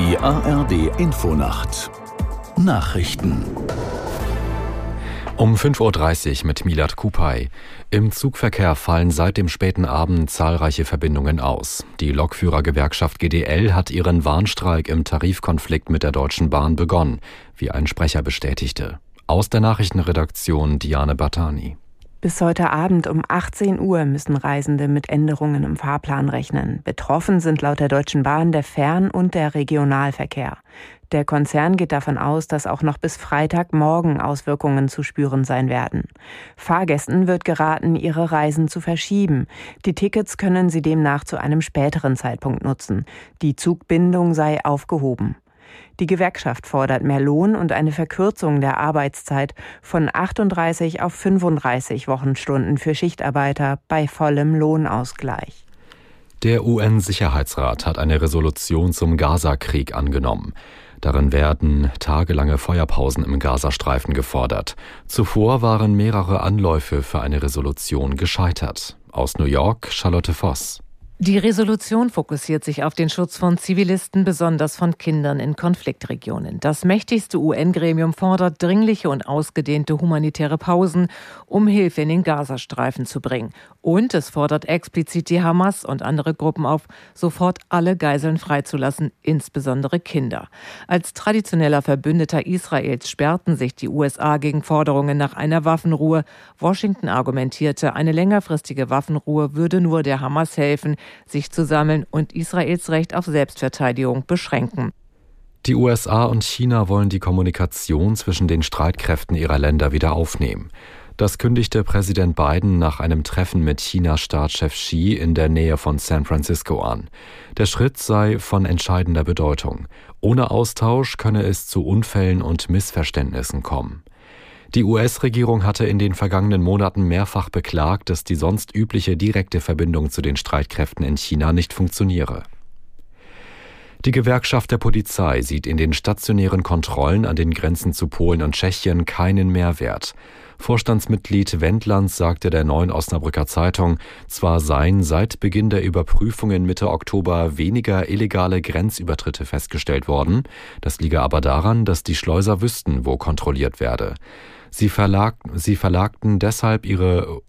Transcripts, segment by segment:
ARD Infonacht Nachrichten um 5.30 Uhr mit Milad Kupay. Im Zugverkehr fallen seit dem späten Abend zahlreiche Verbindungen aus. Die Lokführergewerkschaft GDL hat ihren Warnstreik im Tarifkonflikt mit der Deutschen Bahn begonnen, wie ein Sprecher bestätigte. Aus der Nachrichtenredaktion Diane Batani. Bis heute Abend um 18 Uhr müssen Reisende mit Änderungen im Fahrplan rechnen. Betroffen sind laut der Deutschen Bahn der Fern- und der Regionalverkehr. Der Konzern geht davon aus, dass auch noch bis Freitagmorgen Auswirkungen zu spüren sein werden. Fahrgästen wird geraten, ihre Reisen zu verschieben. Die Tickets können sie demnach zu einem späteren Zeitpunkt nutzen. Die Zugbindung sei aufgehoben. Die Gewerkschaft fordert mehr Lohn und eine Verkürzung der Arbeitszeit von 38 auf 35 Wochenstunden für Schichtarbeiter bei vollem Lohnausgleich. Der UN-Sicherheitsrat hat eine Resolution zum Gaza-Krieg angenommen. Darin werden tagelange Feuerpausen im Gazastreifen gefordert. Zuvor waren mehrere Anläufe für eine Resolution gescheitert. Aus New York Charlotte Voss. Die Resolution fokussiert sich auf den Schutz von Zivilisten, besonders von Kindern in Konfliktregionen. Das mächtigste UN-Gremium fordert dringliche und ausgedehnte humanitäre Pausen, um Hilfe in den Gazastreifen zu bringen. Und es fordert explizit die Hamas und andere Gruppen auf, sofort alle Geiseln freizulassen, insbesondere Kinder. Als traditioneller Verbündeter Israels sperrten sich die USA gegen Forderungen nach einer Waffenruhe. Washington argumentierte, eine längerfristige Waffenruhe würde nur der Hamas helfen, sich zu sammeln und Israels Recht auf Selbstverteidigung beschränken. Die USA und China wollen die Kommunikation zwischen den Streitkräften ihrer Länder wieder aufnehmen. Das kündigte Präsident Biden nach einem Treffen mit Chinas Staatschef Xi in der Nähe von San Francisco an. Der Schritt sei von entscheidender Bedeutung. Ohne Austausch könne es zu Unfällen und Missverständnissen kommen. Die US-Regierung hatte in den vergangenen Monaten mehrfach beklagt, dass die sonst übliche direkte Verbindung zu den Streitkräften in China nicht funktioniere. Die Gewerkschaft der Polizei sieht in den stationären Kontrollen an den Grenzen zu Polen und Tschechien keinen Mehrwert. Vorstandsmitglied Wendlands sagte der Neuen Osnabrücker Zeitung, zwar seien seit Beginn der Überprüfungen Mitte Oktober weniger illegale Grenzübertritte festgestellt worden, das liege aber daran, dass die Schleuser wüssten, wo kontrolliert werde. Sie, verlag, sie verlagten deshalb ihre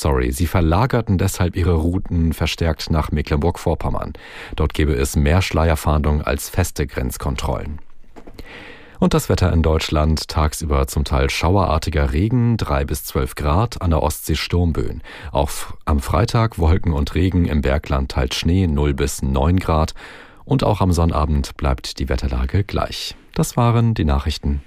sorry, sie verlagerten deshalb ihre Routen verstärkt nach Mecklenburg-Vorpommern. Dort gebe es mehr Schleierfahndung als feste Grenzkontrollen. Und das Wetter in Deutschland tagsüber zum Teil schauerartiger Regen, 3 bis 12 Grad, an der Ostsee Sturmböen. Auch am Freitag Wolken und Regen, im Bergland teils Schnee, 0 bis 9 Grad. Und auch am Sonnabend bleibt die Wetterlage gleich. Das waren die Nachrichten.